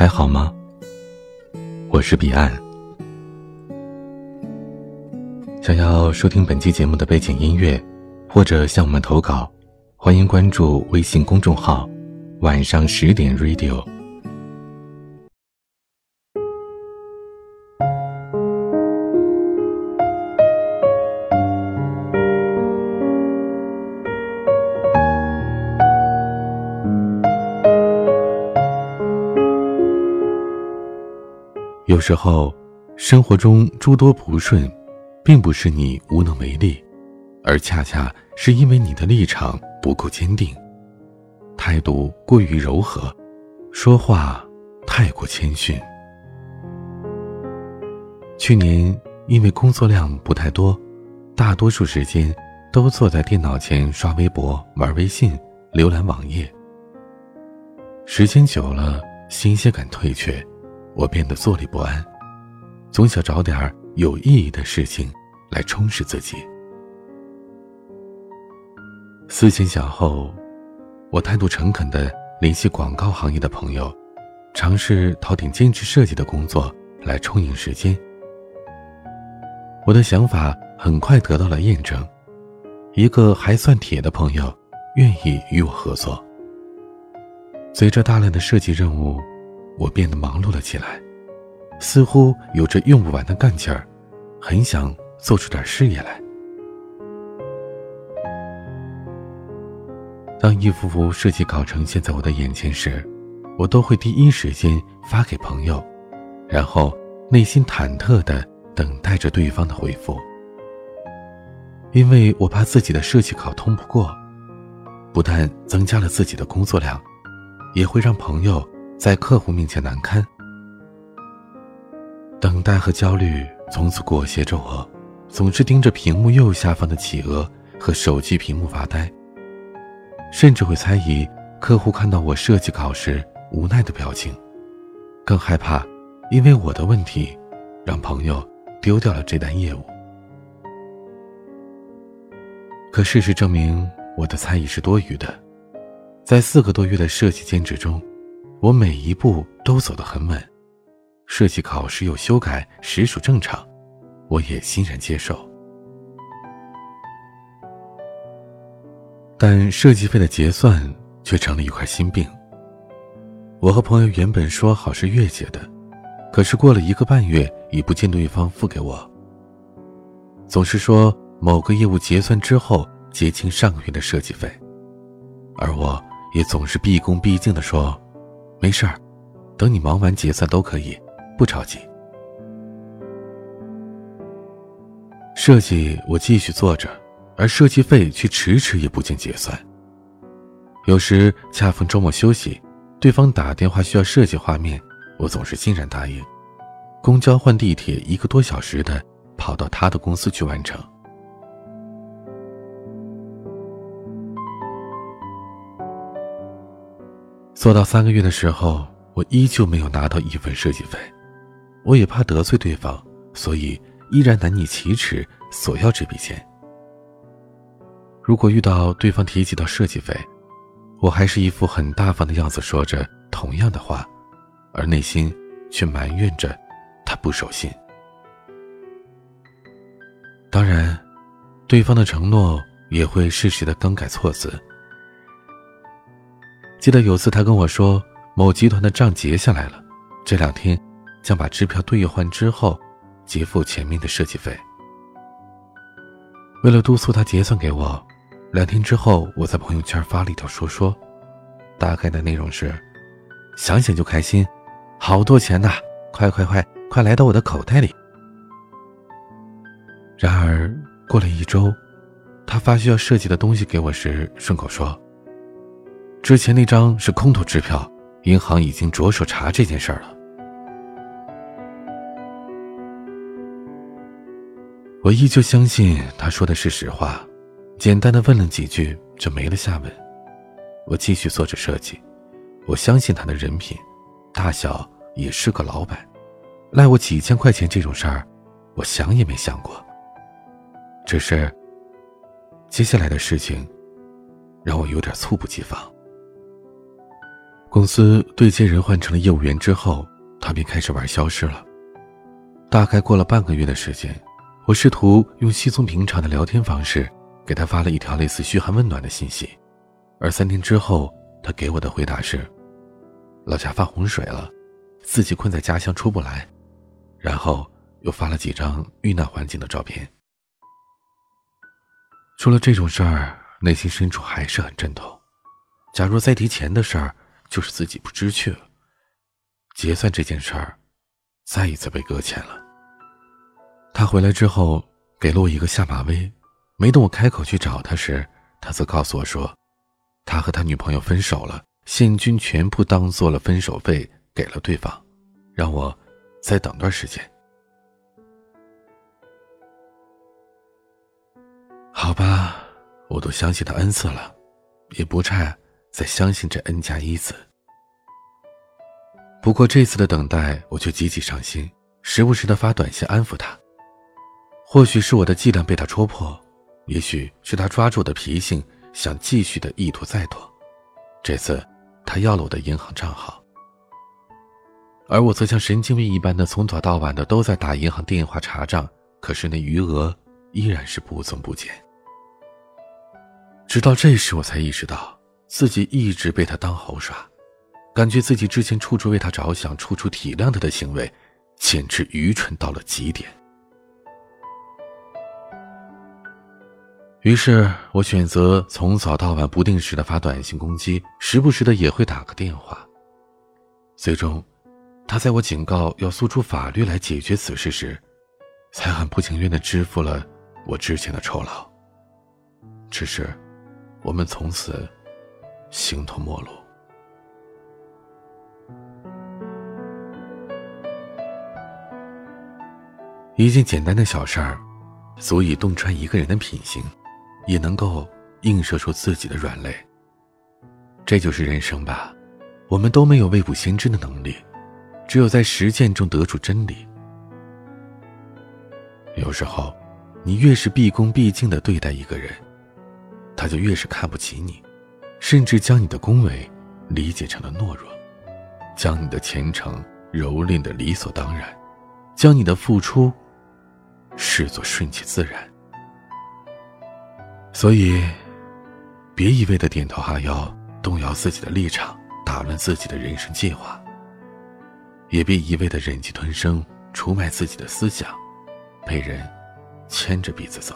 还好吗？我是彼岸。想要收听本期节目的背景音乐，或者向我们投稿，欢迎关注微信公众号“晚上十点 Radio”。有时候，生活中诸多不顺，并不是你无能为力，而恰恰是因为你的立场不够坚定，态度过于柔和，说话太过谦逊。去年因为工作量不太多，大多数时间都坐在电脑前刷微博、玩微信、浏览网页。时间久了，新鲜感退却。我变得坐立不安，总想找点有意义的事情来充实自己。思前想后，我态度诚恳的联系广告行业的朋友，尝试讨点兼职设计的工作来充盈时间。我的想法很快得到了验证，一个还算铁的朋友愿意与我合作。随着大量的设计任务。我变得忙碌了起来，似乎有着用不完的干劲儿，很想做出点事业来。当一幅幅设计稿呈现在我的眼前时，我都会第一时间发给朋友，然后内心忐忑的等待着对方的回复，因为我怕自己的设计稿通不过，不但增加了自己的工作量，也会让朋友。在客户面前难堪，等待和焦虑从此裹挟着我，总是盯着屏幕右下方的企鹅和手机屏幕发呆，甚至会猜疑客户看到我设计稿时无奈的表情，更害怕因为我的问题让朋友丢掉了这单业务。可事实证明，我的猜疑是多余的，在四个多月的设计兼职中。我每一步都走得很稳，设计考试有修改实属正常，我也欣然接受。但设计费的结算却成了一块心病。我和朋友原本说好是月结的，可是过了一个半月已不见对方付给我。总是说某个业务结算之后结清上个月的设计费，而我也总是毕恭毕敬的说。没事儿，等你忙完结算都可以，不着急。设计我继续做着，而设计费却迟迟也不见结算。有时恰逢周末休息，对方打电话需要设计画面，我总是欣然答应，公交换地铁一个多小时的跑到他的公司去完成。做到三个月的时候，我依旧没有拿到一份设计费，我也怕得罪对方，所以依然难以启齿索要这笔钱。如果遇到对方提及到设计费，我还是一副很大方的样子，说着同样的话，而内心却埋怨着他不守信。当然，对方的承诺也会适时的更改措辞。记得有次他跟我说，某集团的账结下来了，这两天将把支票兑换之后结付前面的设计费。为了督促他结算给我，两天之后我在朋友圈发了一条说说，大概的内容是：想想就开心，好多钱呐，快快快快来到我的口袋里。然而过了一周，他发需要设计的东西给我时，顺口说。之前那张是空头支票，银行已经着手查这件事儿了。我依旧相信他说的是实话，简单的问了几句就没了下文。我继续做着设计，我相信他的人品，大小也是个老板，赖我几千块钱这种事儿，我想也没想过。只是接下来的事情，让我有点猝不及防。公司对接人换成了业务员之后，他便开始玩消失了。大概过了半个月的时间，我试图用稀松平常的聊天方式给他发了一条类似嘘寒问暖的信息，而三天之后，他给我的回答是：老家发洪水了，自己困在家乡出不来，然后又发了几张遇难环境的照片。出了这种事儿，内心深处还是很阵痛。假如再提钱的事儿，就是自己不知趣了。结算这件事儿，再一次被搁浅了。他回来之后给了我一个下马威，没等我开口去找他时，他则告诉我说，他和他女朋友分手了，现金全部当做了分手费给了对方，让我再等段时间。好吧，我都相信他 n 次了，也不差。在相信这 n 加一次。不过这次的等待，我却极其伤心，时不时的发短信安抚他。或许是我的伎俩被他戳破，也许是他抓住的脾性，想继续的意图再拖。这次，他要了我的银行账号，而我则像神经病一般的从早到晚的都在打银行电话查账，可是那余额依然是不增不减。直到这时，我才意识到。自己一直被他当猴耍，感觉自己之前处处为他着想、处处体谅他的行为，简直愚蠢到了极点。于是我选择从早到晚不定时的发短信攻击，时不时的也会打个电话。最终，他在我警告要诉诸法律来解决此事时，才很不情愿的支付了我之前的酬劳。只是，我们从此。形同陌路。一件简单的小事儿，足以洞穿一个人的品行，也能够映射出自己的软肋。这就是人生吧，我们都没有未卜先知的能力，只有在实践中得出真理。有时候，你越是毕恭毕敬的对待一个人，他就越是看不起你。甚至将你的恭维理解成了懦弱，将你的虔诚蹂躏的理所当然，将你的付出视作顺其自然。所以，别一味的点头哈腰，动摇自己的立场，打乱自己的人生计划；也别一味的忍气吞声，出卖自己的思想，被人牵着鼻子走。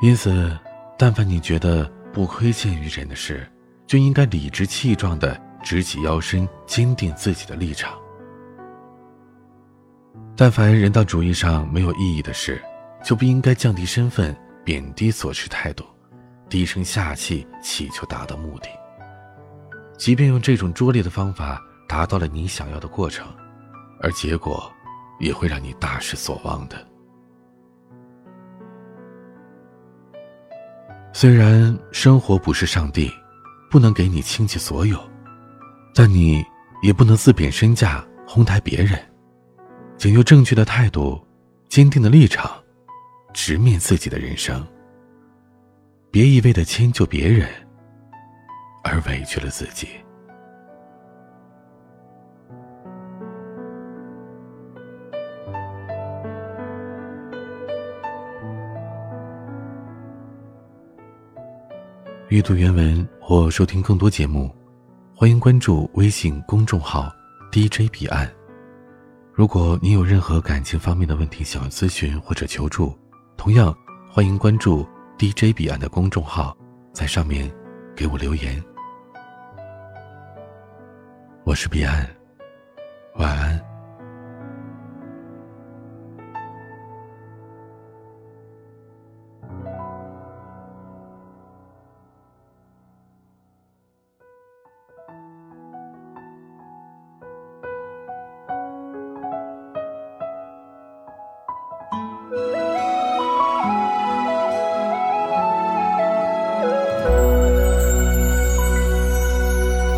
因此。但凡你觉得不亏欠于人的事，就应该理直气壮的直起腰身，坚定自己的立场。但凡人道主义上没有意义的事，就不应该降低身份，贬低所持态度，低声下气祈求达到目的。即便用这种拙劣的方法达到了你想要的过程，而结果也会让你大失所望的。虽然生活不是上帝，不能给你倾其所有，但你也不能自贬身价哄抬别人，请用正确的态度、坚定的立场，直面自己的人生。别一味的迁就别人，而委屈了自己。阅读原文或收听更多节目，欢迎关注微信公众号 DJ 彼岸。如果你有任何感情方面的问题想要咨询或者求助，同样欢迎关注 DJ 彼岸的公众号，在上面给我留言。我是彼岸，晚安。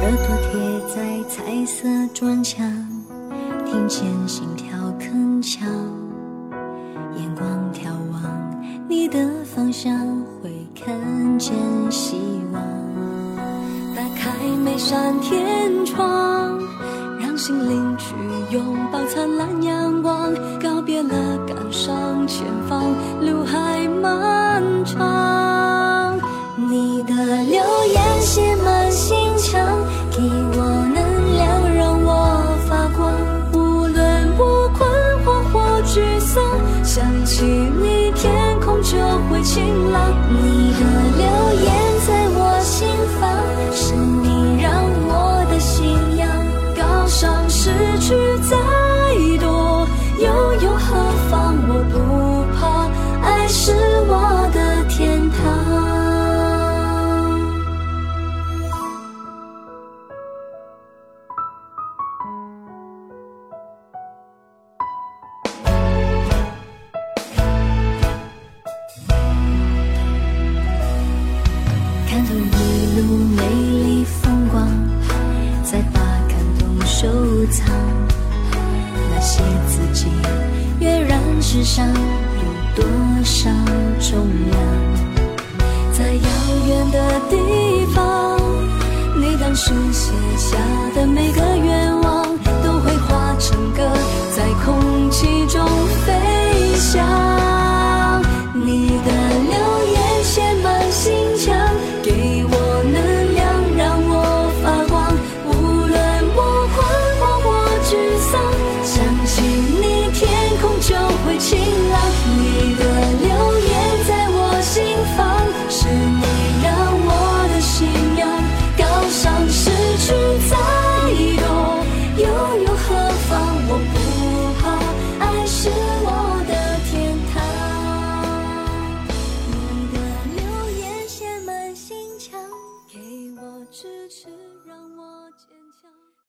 耳朵贴在彩色砖墙听见心跳铿锵眼光眺望你的方向会看见希望打开每扇天窗让心灵去拥抱灿烂阳光告别了晴朗你。上有多少重量？在遥远的地方你当时写下的每